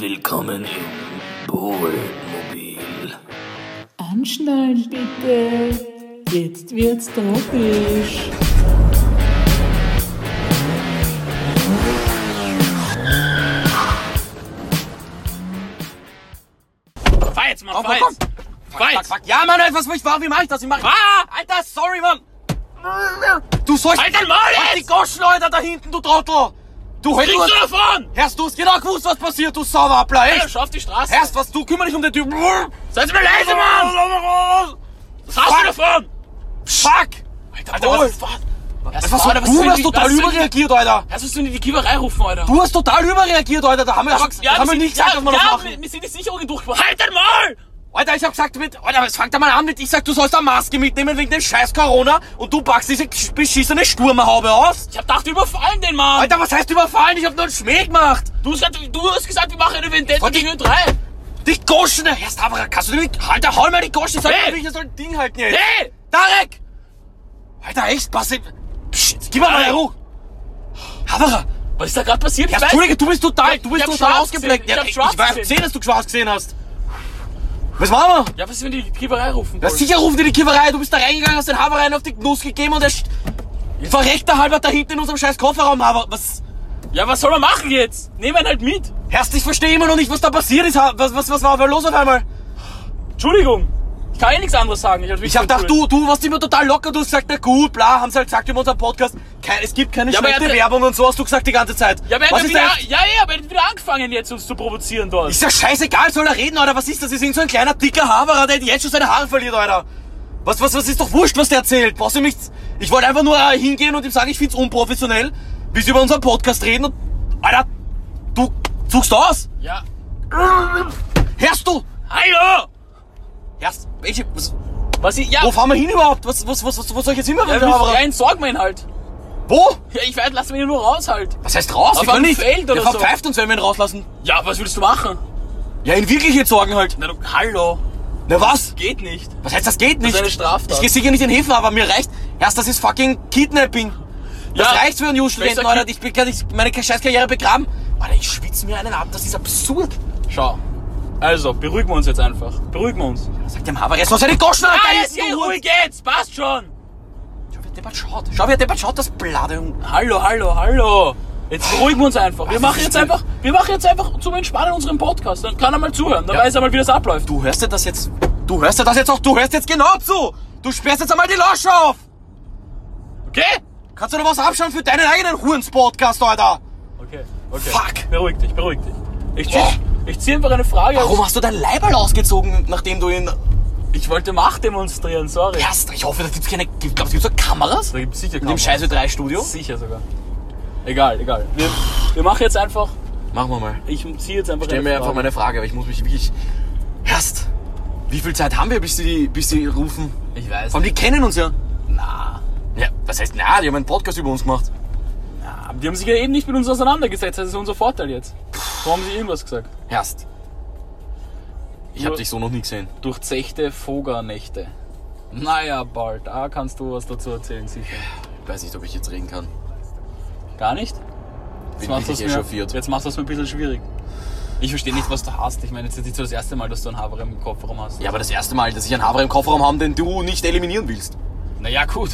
Willkommen im Bohlmobil. Anschnallen bitte. Jetzt wird's tropisch. Fahr jetzt, Mann, Oh, fahr komm, jetzt. Fuck, Fahr fuck, jetzt. fuck. Ja, Mann, was, was, wie mach ich das? Wie mach ich Ah! Alter, sorry, Mann. Du sollst... Halt dein Maul Halt die! Goschen, Alter, da hinten, du Trottel. Du nur... du davon? Hörst du es genau gewusst, was passiert, du Sauwappler, Alter, echt? schau auf die Straße. Hörst was, du kümmer dich um den Typen. Seid mal leise, Mann! Was hast Fuck. du davon? Fuck. Alter, Alter, was, was- was, Was, Alter, was du hast total überreagiert, Alter. Musst du in die Kiewerei rufen, Alter. Du hast total überreagiert, Alter. Da haben wir, da haben wir sind- nicht gesagt, ja, dass wir ja, das machen. wir, wir sind die Sicherungen durchgebracht. Halt dein Maul! Alter, ich hab gesagt mit, Alter, es fängt mal an mit, ich sag, du sollst eine Maske mitnehmen wegen dem scheiß Corona und du packst diese beschissene Sturmhaube aus. Ich hab gedacht, wir überfallen den Mann. Alter, was heißt überfallen? Ich hab nur einen Schmäh gemacht. Du hast, gesagt, du hast gesagt, wir machen eine Vendetta gegen drei. Die Goschen, Herr Stavra, kannst du nicht, Alter, hol mal die Goschen, sag Hey! mal, ich soll ein Ding halten jetzt. Hey! Tarek! Alter, echt, pass auf. Psst, gib mal Tarek! Ruhe. Havara, Was ist da gerade passiert? ja, Ich Entschuldige, du bist total, du Ich bist total ich Ja, ich, schwarz ich weiß gesehen. gesehen, dass du schwarz gesehen hast. Was machen wir? Ja, was wenn die Kiewerei rufen? Ja, wollen? sicher rufen die die Kiewerei, du bist da reingegangen, hast den Haber rein auf die Nuss gegeben und er st- verreckt da halber da hinten in unserem scheiß Kofferraum, aber was... Ja, was soll man machen jetzt? Nehmen wir ihn halt mit. Herrst, ich verstehe immer noch nicht, was da passiert ist. Ha- Was, was, was war los auf einmal? Entschuldigung. Ich kann eh nichts anderes sagen. Ich Ich hab gedacht, du, du warst immer total locker, du hast gesagt, na gut, bla, haben sie halt gesagt über unseren Podcast, kein, es gibt keine Ja, schlechte er Werbung und so, hast du gesagt die ganze Zeit. Ja, aber er hat wieder, ja, ja, aber er hat wieder angefangen jetzt uns zu provozieren dort. Ist ja scheißegal, soll er reden, Alter, was ist das? Ist irgend so ein kleiner, dicker Haberer, der jetzt schon seine Haare verliert, Alter. Was, was, was ist doch wurscht, was der erzählt? Brauchst du nichts... Ich wollte einfach nur äh, hingehen und ihm sagen, ich find's unprofessionell, wie sie über unseren Podcast reden und... Alter, du suchst aus? ja. Hörst du? Hallo! Hörst, welche... Was, Was ich, ja, wo fahren wir hin überhaupt? Was, was, was, was, wo soll ich jetzt hin, ja, entsorgen wir ihn halt. Wo? Ja, ich werde, lassen wir ihn nur raus halt. Was heißt raus? Auf wir können nicht. Feld oder der so. verpfeift uns, wenn wir ihn rauslassen. Ja, was willst du machen? Ja, ihn wirklich jetzt sorgen halt. Na, du, hallo. Na was? Geht nicht. Was heißt, das geht nicht? ist eine Straftat. Ich geh sicher nicht in Hilfen, aber mir reicht. Erst, das ist fucking Kidnapping. Das Ja. reicht für einen Jungstudenten, Alter. Ich bin kann meine Scheißkarriere begraben. Alter, ich schwitze mir einen ab. Das ist absurd. Schau. Also, beruhigen wir uns jetzt einfach. Beruhigen wir uns. Sag dem Haber, er soll seine Goschen Ah, jetzt geh ruhig jetzt. Passt schon. Schau, wie der deppert schaut. Schau, wie der deppert schaut, das Blade. Hallo, hallo, hallo. Jetzt beruhigen wir uns einfach. Wir Was machen jetzt einfach, wir machen jetzt einfach zum Entspannen unseren Podcast. Dann kann er mal zuhören. Dann Ja. weiß er mal, wie das abläuft. Du hörst dir das jetzt... Du hörst dir das jetzt auch... Du hörst jetzt genau zu. Du sperrst jetzt einmal die Lasche auf. Okay? Kannst du noch was abschauen für deinen eigenen Hurens-Podcast, Alter? Okay, okay. Fuck. Beruhig dich, beruhig dich. Ich zieh, Boah. Ich zieh einfach eine Frage Warum hast du dein Leiberl ausgezogen, nachdem du ihn... Ich wollte Macht demonstrieren, sorry. Erst, ich hoffe, da gibt's keine... Glaubst du, gibt's da Kameras? Da gibt's sicher In dem Kameras. Scheiße 3 Studio? Sicher sogar. Egal, egal. Wir, wir machen jetzt einfach, Machen wir mal. ich ziehe jetzt einfach Stell mir einfach Frage. meine Frage, aber ich muss mich wirklich... Erst, wie viel Zeit haben wir, bis die, bis die rufen? Ich weiß. Vor allem, die kennen uns ja. Na, Ja, was heißt, na, die haben einen Podcast über uns gemacht. na, die haben sich ja eben nicht mit uns auseinandergesetzt. Das ist unser Vorteil jetzt. Warum haben sie irgendwas gesagt? Erst. Ich hab Nur- dich so noch nie gesehen. Durchzechte Fogernächte. Naja, bald. Da kannst du was dazu erzählen, sicher. Ich weiß nicht, ob ich jetzt reden kann. Gar nicht? Bin machst mir- echauffiert. Jetzt machst du es mir ein bisschen schwierig. Ich verstehe nicht, was du hast. Ich meine, jetzt ist nicht so das erste Mal, dass du einen Haber im Kofferraum hast. Ja, aber das erste Mal, dass ich einen Haber im Kofferraum habe, den du nicht eliminieren willst. Naja, gut.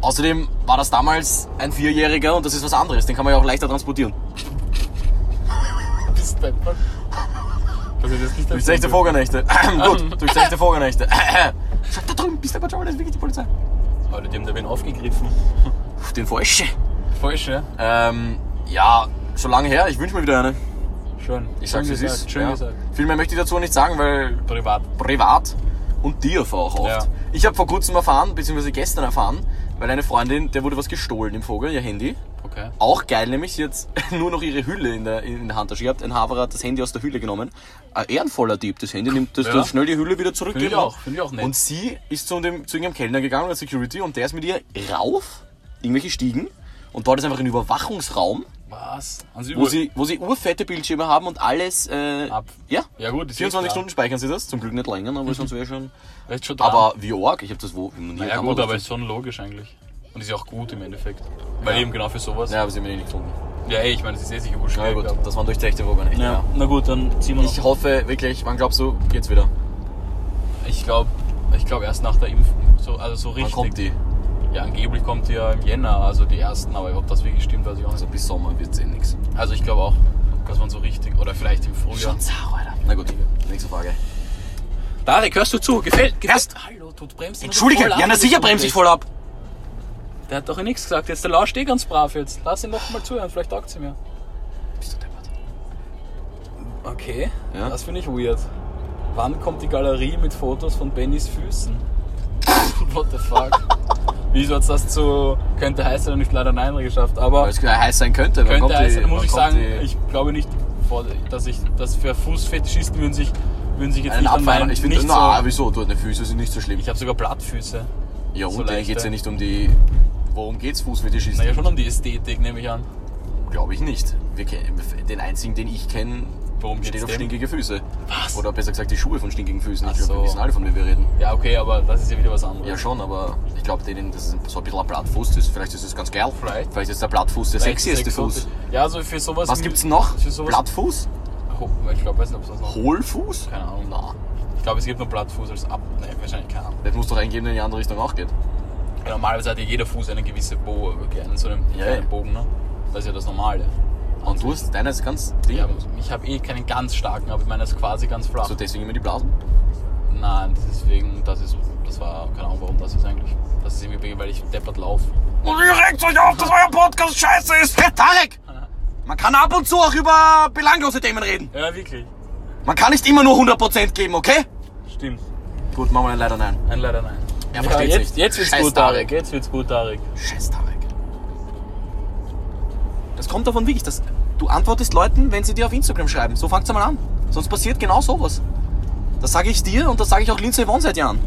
Außerdem war das damals ein Vierjähriger und das ist was anderes. Den kann man ja auch leichter transportieren. Deppert. Das ist jetzt nicht dein Durchzechte Problem. Fogernächte. Gut, durchzechte Fogernächte. Schau da drüben, bist du aber schon, das ist wirklich die Polizei. Alter, die haben da wen aufgegriffen. Den Falsche. Falsch, ja? Ähm, ja, schon lange her. Ich wünsche mir wieder eine. Schön. Ich sag's, es gesagt. ist. Schön ja. gesagt. Viel mehr möchte ich dazu nicht sagen, weil Privat. privat und dir auch oft. Ja. Ich habe vor kurzem erfahren, beziehungsweise gestern erfahren, weil eine Freundin, der wurde was gestohlen im Vogel, ihr Handy. Okay. Auch geil, nämlich sie hat nur noch ihre Hülle in der, in der Handtasche gehabt. Ein Haverer hat das Handy aus der Hülle genommen. Ein ehrenvoller Dieb. Das Handy nimmt das Ja. dann schnell die Hülle wieder zurück. Finde ich auch, finde ich auch nett. Und sie ist zu, dem, zu irgendeinem Kellner gegangen, der Security, und der ist mit ihr rauf, irgendwelche Stiegen. Und dort ist einfach ein Überwachungsraum, Was? Sie wo sie, wo sie urfette Bildschirme haben und alles. Äh, Ab. Ja, Ja gut, ist 24 eh Stunden speichern sie das. Zum Glück nicht länger, aber sonst wäre schon. schon. Aber wie arg, ich habe das wo. naja gut, aber ist schon logisch eigentlich. Und ist ja auch gut im Endeffekt. Weil Ja. eben genau für sowas. Ja, aber sie haben ihn eh nicht gefunden. Ja, ey, ich meine, das ist eh sicher wurscht. Na gut, das waren durchzechte Wogen. echt, Ja. ja. na gut, dann ziehen wir noch. Ich hoffe wirklich, wann glaubst du, geht's wieder? Ich glaube ich glaub erst nach der Impfung. So, also so Wann richtig. kommt die? Ja, angeblich kommt die ja im Jänner, also die ersten, aber ob das wirklich stimmt, weiß ich auch Also nicht. bis Sommer wird's eh nix. Also ich glaube auch, dass man so richtig, oder vielleicht im Frühjahr. sauer, Alter. Na gut, nächste Frage. Darek, hörst du zu? Gefällt, gefällt. Erst- Hallo, du bremst Entschuldige, ja, na sicher so bremse ich voll ab. Der hat doch eh nichts gesagt. Jetzt der lauscht eh ganz brav jetzt. Lass ihn doch mal zuhören, vielleicht taugt sie mir. Bist du deppert? Okay, Ja? das finde ich weird. Wann kommt die Galerie mit Fotos von Bennys Füßen? What the fuck? Wieso hat das zu könnte heiß sein und nicht leider nein geschafft? Aber Weil es heiß sein könnte. Wann könnte kommt heiß die, sein, muss wann ich kommt sagen, die- ich glaube nicht, vor- dass ich dass für Fußfetischisten würden sich würden sich jetzt einen nicht an Abfeiern. meinen Ich finde, nicht na, so, wieso? Du, deine Füße sind nicht so schlimm. Ich habe sogar Blattfüße. ja, so und denen leichte. geht's ja nicht um die. Worum geht's Fußfetischisten? Naja, schon um die Ästhetik, nehme ich an. Glaube ich nicht. Wir kennen, den einzigen, den ich kenne, Worum steht auf dem? stinkige Füße. Was? Oder besser gesagt die Schuhe von stinkigen Füßen. Ich Ach glaube, so. wir wissen alle, von wem wir reden. Ja, okay, aber das ist ja wieder was anderes. Ja schon, aber ich glaube denen, das ist so ein bisschen ein Blattfuß ist. Vielleicht ist es ganz geil. Vielleicht. Vielleicht ist der Blattfuß der Vielleicht sexieste. Fuß. Ja, also für sowas. Was gibt's noch? Für sowas, Blattfuß? Oh, ich glaube, weiß nicht, ob es das noch. Hohlfuß? Keine Ahnung. Na, Ich glaube, es gibt nur Blattfuß als Ab. Ne, wahrscheinlich keine Ahnung. das muss doch eingeben, der in die andere Richtung auch geht. Ja, normalerweise hat ja jeder Fuß eine gewisse Bo einen so einen Ja, kleinen. Bogen, ne? Das ist ja das Normale. Und du hast deiner ist ganz ding. Ja, ich habe eh keinen ganz starken, aber ich meine, ist quasi ganz flach. So deswegen immer die Blasen. Nein, deswegen, das ist, das war, keine Ahnung, warum das ist eigentlich. Das ist irgendwie, weil ich deppert laufe. Und ihr regt euch auf, dass euer Podcast scheiße ist. Herr Tarek! Man kann ab und zu auch über belanglose Themen reden. Ja, wirklich. Man kann nicht immer nur 100% geben, okay? Stimmt. Gut, machen wir dann leider nein. Nein, leider nein. Er versteht's jetzt, nicht. Jetzt wird's Scheiß gut, Tarek. Tarek. Jetzt wird's gut, Tarek. Scheiß Tarek. Das kommt davon wirklich, dass du antwortest Leuten, wenn sie dir auf Instagram schreiben. So fangt's einmal an. Sonst passiert genau sowas. Das sage ich dir und das sage ich auch Lindsay Vonn seit Jahren.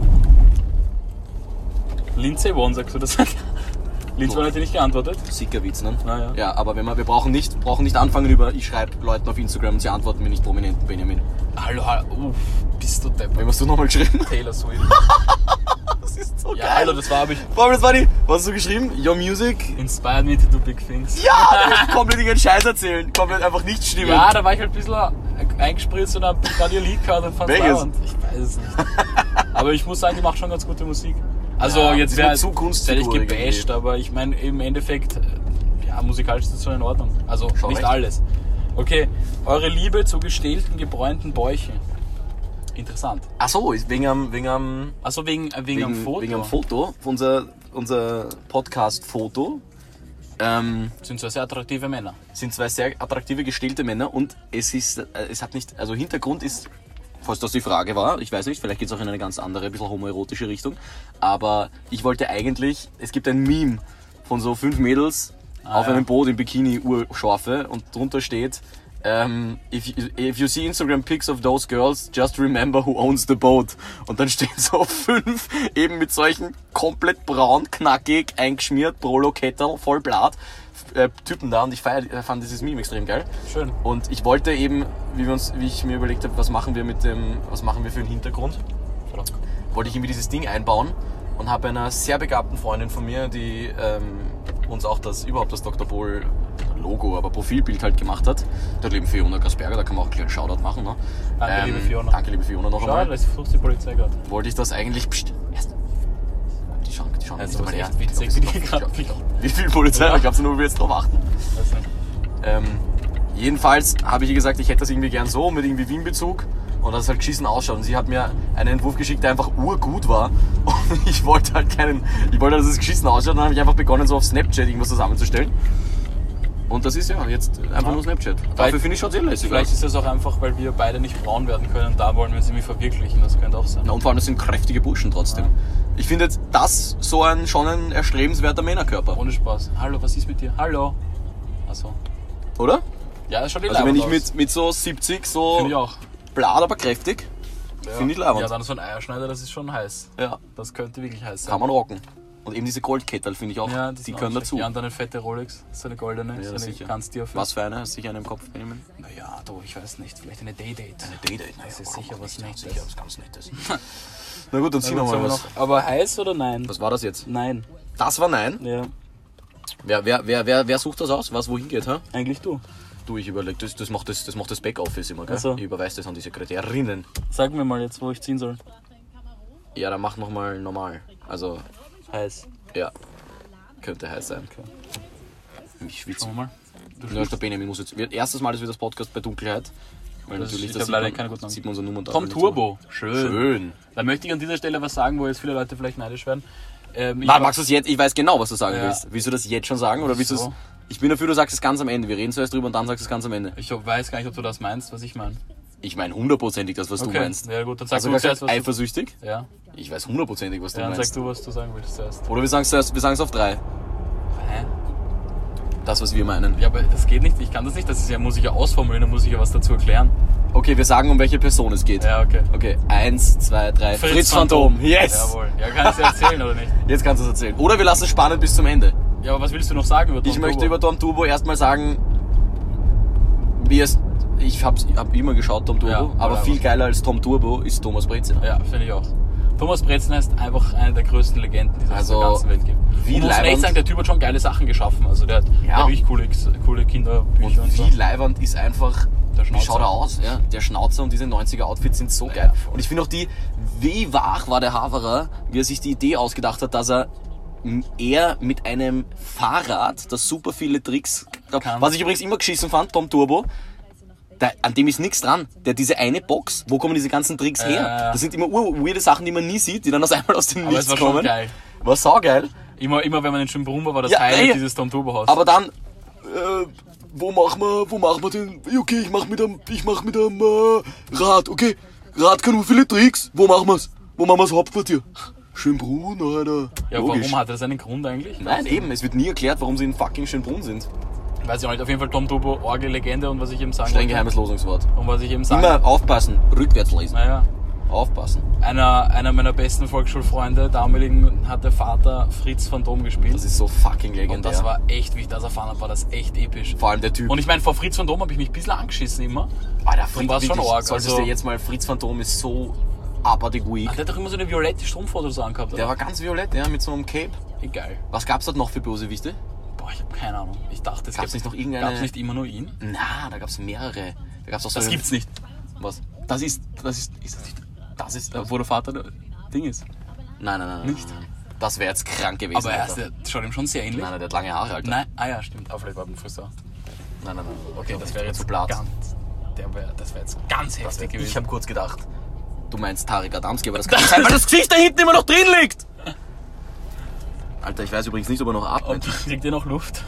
Lindsay One, sagst du das? Lindsay One hat dir nicht geantwortet. Sickerwitz, ne? Ah, ja. Ja, aber wenn wir, wir brauchen nicht, brauchen nicht anfangen über, ich schreibe Leuten auf Instagram und sie antworten mir nicht prominenten Benjamin. Hallo, hallo. Uff, bist du deppert. Wem hast du nochmal geschrieben? Taylor Swift. Das ist so Ja, hallo, das war, ich. Vor allem, das war die, was hast du geschrieben? Your Music? Inspired me to do big things. Ja, der komplett irgendeinen Scheiß erzählen. Komplett einfach nicht stimmen. Ja, da war ich halt ein bisschen eingespritzt und hab gerade ihr Lied gehört und fand's Welches? lauernd. Ich weiß es nicht. Aber ich muss sagen, die macht schon ganz gute Musik. Also Ja, jetzt wäre zu Kunstfigur gebasht, aber ich meine im Endeffekt, äh, ja, musikalisch ist das schon in Ordnung. Also Schon nicht recht. alles. Okay, eure Liebe zu gestählten, gebräunten Bäuchen. Interessant. Ach so, ist wegen am, wegen am, Also wegen, äh, wegen, wegen, am Foto. wegen am Foto, unser, unser Podcast-Foto, ähm, Sind so sehr attraktive Männer. sind zwei sehr attraktive gestellte Männer und es ist, äh, es hat nicht, also Hintergrund ist, falls das die Frage war, ich weiß nicht, vielleicht geht es auch in eine ganz andere, ein bisschen homoerotische Richtung, aber ich wollte eigentlich, es gibt ein Meme von so fünf Mädels auf ja. einem Boot im Bikini urscharfe und drunter steht, ähm, if, you, if you see Instagram pics of those girls, just remember who owns the boat. Und dann stehen so fünf eben mit solchen komplett braun, knackig, eingeschmiert, Prolo-Kettel, voll Blatt, äh, Typen da und ich feier, äh, fand dieses Meme extrem geil. Schön. Und ich wollte eben, wie, wir uns, wie ich mir überlegt habe, was machen wir mit dem, was machen wir für einen Hintergrund, wollte ich irgendwie dieses Ding einbauen und habe einer sehr begabten Freundin von mir, die ähm, uns auch das, überhaupt das Dr. Bohl Logo, aber Profilbild halt gemacht hat. Dort leben Fiona Gasperger, da kann man auch einen kleinen Shoutout machen. Ne? Danke, liebe Fiona. Danke, liebe Fiona, noch Schau, einmal. das sucht die Polizei gerade. Wollte ich das eigentlich, pst, erst. Die schauen, die schauen Also, nicht einmal das her. glaub, witzig, wie die ich glaub, Wie viel Polizei? Ja. Ich glaube nur, wie wir jetzt drauf achten. Nicht. Ähm, jedenfalls habe ich ihr gesagt, ich hätte das irgendwie gern so, mit irgendwie Wien-Bezug und dass es halt geschissen ausschaut. Und sie hat mir einen Entwurf geschickt, der einfach urgut war. Und ich wollte halt keinen, ich wollte, dass es geschissen ausschaut. Und dann habe ich einfach begonnen, so auf Snapchat irgendwas zusammenzustellen. Und das ist ja jetzt einfach nur Snapchat. Dafür finde ich schon sehr lässig. Vielleicht ist es auch einfach, weil wir beide nicht braun werden können. Da wollen wir uns irgendwie verwirklichen. Das könnte auch sein. Na, und vor allem, das sind kräftige Burschen trotzdem. Ich finde jetzt das so ein, schon ein erstrebenswerter Männerkörper. Ohne Spaß. Hallo, was ist mit dir? Hallo. Achso. Oder? Ja, das schaut eh Also wenn ich aus. mit, mit so 70 so Finde ich auch. blatt, aber kräftig, Ja. finde ich leibend. Ja, dann so ein Eierschneider, das ist schon heiß. ja. Das könnte wirklich heiß sein. Kann man rocken. Und eben diese Goldkettel finde ich auch, Ja, die, auch können nicht dazu. Ja, und dann eine fette Rolex, so eine goldene, Ja, so eine ganz tiefe. Was für eine? Sicher eine im Kopf, Benjamin? Naja, du, ich weiß nicht. Vielleicht eine Day-Date. Date. Das ist sicher was Nettes. Sicher was ganz Nettes. Na gut, dann ziehen wir mal was. noch- Aber heiß oder nein? Was war das jetzt? Nein. Das war nein. Ja. Wer, wer, wer, wer, wer sucht das aus? Was wohin geht, hä? Eigentlich du. Du, ich überleg, das, das macht das, das macht das Backoffice immer, gell? Ach so. Ich überweise das an die Sekretärinnen. Sag mir mal jetzt, wo ich ziehen soll. Ja, dann mach nochmal normal. Also, Heiß. ja. Könnte heiß sein. Ich schwitze. Schauen wir mal. Du Ja, der Benjamin muss jetzt. Erstes Mal, dass wir das Podcast bei Dunkelheit. Weil Das ist- natürlich, hab sieht leider man, keine sieht man unsere Nummer da. Tom Turbo. Schön. Schön. Da möchte ich an dieser Stelle was sagen, wo jetzt viele Leute vielleicht neidisch werden. Ähm, war- magst du es jetzt? Ich weiß genau, was du sagen Ja. willst. Willst du das jetzt schon sagen? Oder willst. So. Ich bin dafür, du sagst es ganz am Ende. Wir reden zuerst drüber und dann sagst du es ganz am Ende. ich weiß gar nicht, ob du das meinst, was ich meine. Ich meine hundertprozentig das, was du meinst. Ja gut, dann sag Hast du zuerst, was du... eifersüchtig? Ja, Ich weiß hundertprozentig, was du ja dann meinst. sag du, was du sagen willst zuerst. Oder wir sagen es zuerst, wir sagen es auf drei. Hä? Das, was wir meinen. Ja, aber das geht nicht. Ich kann das nicht. Das ist ja, muss ich ja ausformulieren, da muss ich ja was dazu erklären. Okay, wir sagen, um welche Person es geht. Ja, okay. Okay, eins, zwei, drei. Fritz, Phantom. Yes! Jawohl. Ja, kann ich dir erzählen, oder nicht? Jetzt kannst du es erzählen. Oder wir lassen es spannend bis zum Ende. Ja, aber was willst du noch sagen über Tom Ich möchte Turbo? über Tom Turbo erstmal sagen, wie es. Ich habe hab immer geschaut, Tom Turbo, Ja, aber viel geiler als Tom Turbo ist Thomas Brezina. Ja, finde ich auch. Thomas Brezner ist einfach eine der größten Legenden, die es auf Also, der ganzen Welt gibt. wie und muss echt sagen, der Typ hat schon geile Sachen geschaffen. Also der hat Ja. wirklich coole, coole Kinderbücher und, Und so. wie leibernd ist einfach, Der wie Schnauzer. schaut er aus? Ja? Der Schnauzer und diese 90er Outfits sind so geil. voll. und ich finde auch die, wie wach war der Haverer, wie er sich die Idee ausgedacht hat, dass er m- er mit einem Fahrrad, das super viele Tricks, Kann. was ich übrigens immer geschissen fand, Tom Turbo, da, an dem ist nichts dran. Der hat diese eine Box, wo kommen diese ganzen Tricks Ja, her? ja. Das sind immer weirde Sachen, die man nie sieht, die dann aus einmal aus dem Aber Nichts war schon kommen. geil. War saugeil. Immer, immer wenn man in Schönbrunn war, war das Ja, Highlight ey. dieses Tom Turbo Haus. Aber dann, äh, wo machen wir, wo machen wir den? Okay, ich mach mit einem, ich mach mit einem äh, Rad, okay. Rad kann nur viele Tricks. Wo machen wir's? Wo machen wir's Hauptquartier? Schönbrunn, Alter. ja, Logisch. warum hat das einen Grund eigentlich? Nein, eben, es wird nie erklärt, warum sie in fucking Schönbrunn sind. Weiß ich auch nicht. Auf jeden Fall Tom Turbo, Orgel-Legende und was ich eben sagen Streng geheimes Losungswort. Und was ich eben sagen Immer aufpassen, rückwärts lesen. Naja, Aufpassen. einer, einer meiner besten Volksschulfreunde, damaligen, hat der Vater Fritz van Dom gespielt. Das ist so fucking und legendär. das war echt, wie ich das erfahren habe, war das echt episch. Vor allem der Typ. Und ich meine, vor Fritz van Dom habe ich mich ein bisschen angeschissen immer. Alter, Darum war's schon wirklich, arg, Solltest also- dir jetzt mal, Fritz Phantom ist so abartig weak. Ach, der hat doch immer so eine violette Strumpfhose so angehabt. Der war ganz violett, ja, mit so einem Cape. Egal. Was gab's dort noch für Bösewichte? Boah, ich habe keine Ahnung. Ich dachte, es gibt- nicht noch irgendeine- Gab's nicht immer nur ihn? Na, da gab's mehrere. Da gab's auch so Das gibt's nicht. Was? Das ist, das ist, ist das nicht, Das ist. da, wo der Vater der Ding ist. Nein, nein, nein. nein, Nicht? nein. Das wäre jetzt krank gewesen. Aber er ist, der schaut ihm schon sehr ähnlich. Nein, nein, der hat lange Haare, Alter. Nein, ah ja, stimmt. Aber vielleicht war beim Friseur. nein, nein. nein. Okay, das wäre jetzt zu blatt. ganz, der wär, das wäre jetzt ganz heftig gewesen. Ich habe kurz gedacht, du meinst Tarek Adamski, aber das kann sein, weil das Gesicht da hinten immer noch drin liegt. Alter, ich weiß übrigens nicht, ob er noch atmet. Und kriegt ihr noch Luft?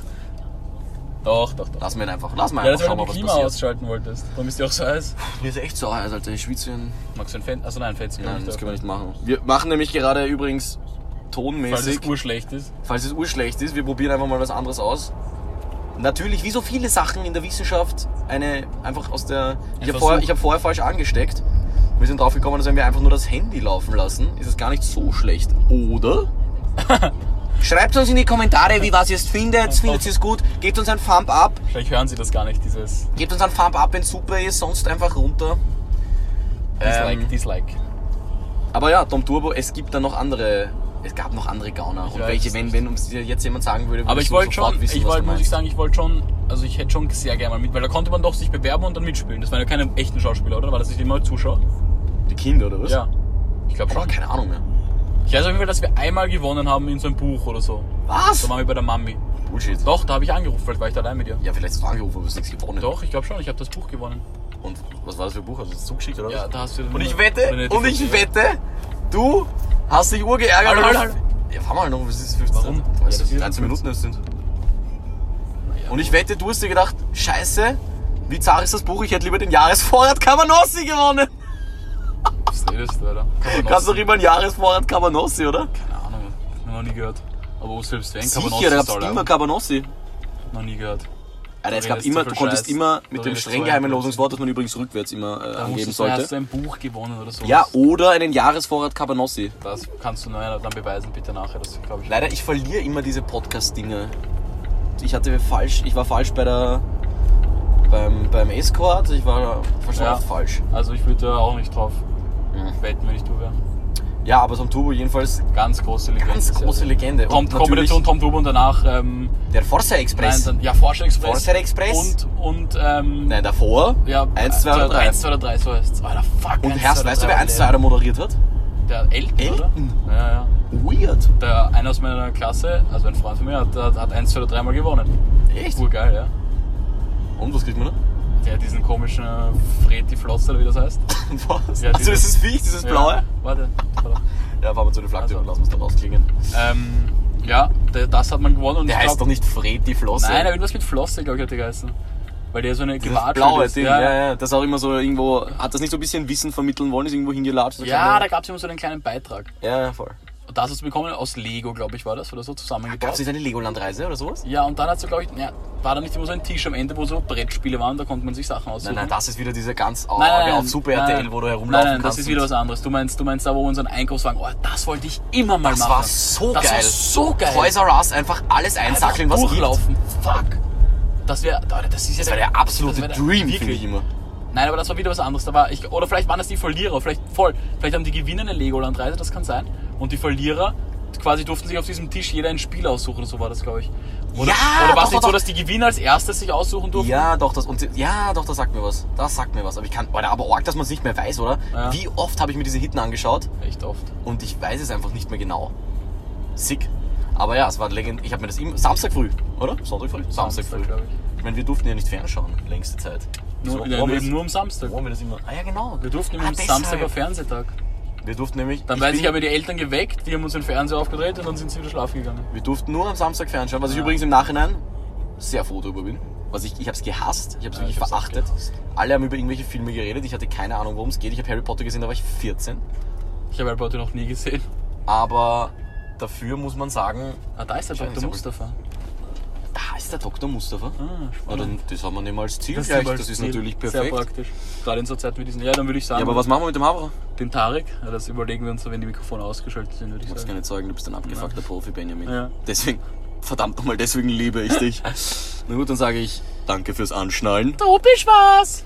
Doch, doch, doch. Lass mir ihn einfach, lass mal Ja, einfach schauen, was Klima passiert. ausschalten wolltest. Warum ist die auch so heiß? Mir ist echt so heiß, Alter. Ich schwitze ein... Magst du ein Fenster? Achso, nein, kann Nein, das da können wir nicht machen. Wir machen nämlich gerade übrigens Falls es tonmäßig, urschlecht ist. falls es urschlecht ist, wir probieren einfach mal was anderes aus. Natürlich, wie so viele Sachen in der Wissenschaft, eine einfach aus der. Ich habe vorher, ich hab vorher falsch angesteckt. Wir sind drauf gekommen, dass wenn wir einfach nur das Handy laufen lassen, ist es gar nicht so schlecht. Oder? Schreibt uns in die Kommentare, wie was ihr es findet. Findet ihr es gut? Gebt uns ein Thumb up. Vielleicht hören sie das gar nicht, dieses Gebt uns ein Thumb up, wenn es super ist, sonst einfach runter. Dislike, Ähm, Dislike. Aber ja, Tom Turbo, es gibt da noch andere. Es gab noch andere Gauner. Und weiß welche, wenn, wenn uns jetzt jemand sagen würde, Aber würdest ich wollte schon, wissen, ich wollte, muss ich sagen, ich wollte schon, also ich hätte schon sehr gerne mal mit, weil da konnte man doch sich bewerben und dann mitspielen. Das waren ja keine echten Schauspieler, oder? War das nicht immer Zuschauer? Die Kinder, oder was? Ja. Ich glaube schon. keine Ahnung mehr. Ich weiß auf jeden Fall, dass wir einmal gewonnen haben in so einem Buch oder so. Was? Da waren wir bei der Mami. Bullshit. Doch, da habe ich angerufen, vielleicht war ich da allein mit dir. Ja, vielleicht hast du angerufen, aber du hast nichts gewonnen. Doch, ich glaube schon, ich habe das Buch gewonnen. Und was war das für ein Buch? Hast du das zugeschickt, oder Ja, was? da hast du Und ich wette, und ich wette, du hast dich urgeärgert. Halt, halt, halt. Ja, fahr mal noch, was ist 15? Warum? Weißt Ja, du, das ist 13 Minuten es sind. Ja. Und ich wette, du hast dir gedacht, scheiße, wie zart ist das Buch? Ich hätte lieber den Jahresvorrat Cabanossi gewonnen. Du, Alter? Kannst doch immer einen Jahresvorrat Cabanossi, oder? Keine Ahnung, noch nie gehört. Aber wo selbst wenn, Sicher, da gab's immer Cabanossi. Noch nie gehört. Alter, es Du gab immer, du konntest Scheiß. immer Du mit dem streng geheimen ein Losungswort, das man übrigens rückwärts immer äh, angeben du, hast sollte. du ein Buch gewonnen oder so. Ja, oder einen Jahresvorrat Cabanossi. Das kannst du dann beweisen, bitte nachher. Das ich. Leider, ich verliere immer diese Podcast-Dinge. Ich hatte falsch, ich war falsch bei der, beim, beim Escort, ich war schon Ja. falsch. Also ich würde da auch nicht drauf Ja. wetten, wenn ich du wäre. Ja, aber Tom Turbo jedenfalls Ganz große Legende. ganz große Legende. Tom, Und Kombination Tom Turbo und danach ähm, der Forza Express. Nein, dann, ja, Forscher Express. Forza Express. Und, und ähm, Nein, davor. ja, 1, 2 oder 3. 1, 2 oder 3, so heißt es. Alter, fuck. Und 1, Herst, 2 oder weißt du, 3 wer 1, 2 da moderiert hat? Der Elton, Elton? oder? Ja, ja. Weird. Der, einer aus meiner Klasse, also ein Freund von mir, hat, hat, hat 1, 2 oder 3 Mal gewonnen. Echt? Urgeil, ja. Und was kriegt man da? Der diesen komischen Fred die Flotze, oder wie das heißt. Was? Ja, also dieses- dieses Viech, dieses blaue? Ja, warte. warte. Ja, fahren wir zu den Flaggen Also. und lassen uns dann ausklingen. Ähm, ja, das hat man gewonnen und Der heißt glaub, doch nicht Fred die Flosse. Nein, irgendwas mit Flosse, glaube ich, hat der geheißen. Weil der so eine Dieses Gewatschel blaue ist. Ding, Ja, ja, ja. Das auch immer so irgendwo, hat das nicht so ein bisschen Wissen vermitteln wollen, ist irgendwo hingelatscht? ja da gab es immer so einen kleinen Beitrag. ja, ja, voll. Und das hast du bekommen aus Lego, glaube ich, war das, oder so Gab zusammengebaut. es nicht eine Legoland-Reise oder sowas? Ja, und dann hat so, glaube ich, ja, war da nicht immer so ein Tisch am Ende, wo so Brettspiele waren, da konnte man sich Sachen aussuchen. Nein, nein, das ist wieder diese ganz Auge Nein, nein, auf Super nein, RTL, wo du herumlaufen Nein, nein, kannst. das ist wieder was anderes. Du meinst, du meinst da, wo unseren Einkaufswagen, oh, das wollte ich immer mal Das machen. war so das geil. war so geil. Toys R Us, einfach alles einsackeln, was gibt. durchlaufen. Fuck. Das wäre, das ist ja Das war der absolute das der- Dream, finde ich immer. Nein, aber das war wieder was anderes. Da war ich, oder vielleicht waren das die Verlierer, vielleicht voll. Vielleicht haben die Gewinner eine Legoland-Reise, das kann sein. Und die Verlierer quasi durften sich auf diesem Tisch jeder ein Spiel aussuchen, so war das, glaube ich. Oder, Ja, oder war es nicht doch, so, dass die Gewinner als erstes sich aussuchen durften? Ja, doch, das, und, ja, doch, das sagt mir was. Das sagt mir was. Aber ich kann, Alter, aber arg, dass man es nicht mehr weiß, oder? Ja. Wie oft habe ich mir diese Hitten angeschaut Echt oft. und ich weiß es einfach nicht mehr genau. Sick. Aber ja, es war legend. Ich habe mir das immer. Samstag früh, oder? Sonntag früh? Samstag, früh. glaube ich. Ich meine, wir durften ja nicht fernschauen, längste Zeit. Nur, So, ja, wir das- nur am Samstag. warum wir das immer. Ah ja, genau. Wir durften ah, immer am. Samstag auf Fernsehtag. Wir durften nämlich. Dann ich weiß ich, haben wir die Eltern geweckt, die haben uns den Fernseher aufgedreht und dann sind sie wieder schlafen gegangen. Wir durften nur am Samstag fernschauen, was ich Ja. übrigens im Nachhinein sehr froh darüber bin. Was ich, ich habe es gehasst, ich habe es Ja, wirklich ich verachtet. Alle haben über irgendwelche Filme geredet, ich hatte keine Ahnung, worum es geht. Ich habe Harry Potter gesehen, da war ich 14. Ich habe Harry Potter noch nie gesehen. Aber dafür muss man sagen, Ah, da ist der Dr. Mustafa. Ist der Dr. Mustafa. Ah, Na, dann, das haben wir nicht mal als Ziel Das gleich, mal das ist natürlich Sehr perfekt. praktisch. Gerade in so Zeiten wie diesen. Ja, dann würde ich sagen, Ja, aber was machen wir mit dem Haberer? den Tarek, ja, das überlegen wir uns, wenn die Mikrofone ausgeschaltet sind, würde ich muss keine Zeugen, du bist ein abgefuckter Profi, Benjamin. Ja. Deswegen, verdammt nochmal, deswegen liebe ich dich. Na gut, dann sage ich danke fürs Anschnallen. Bist was!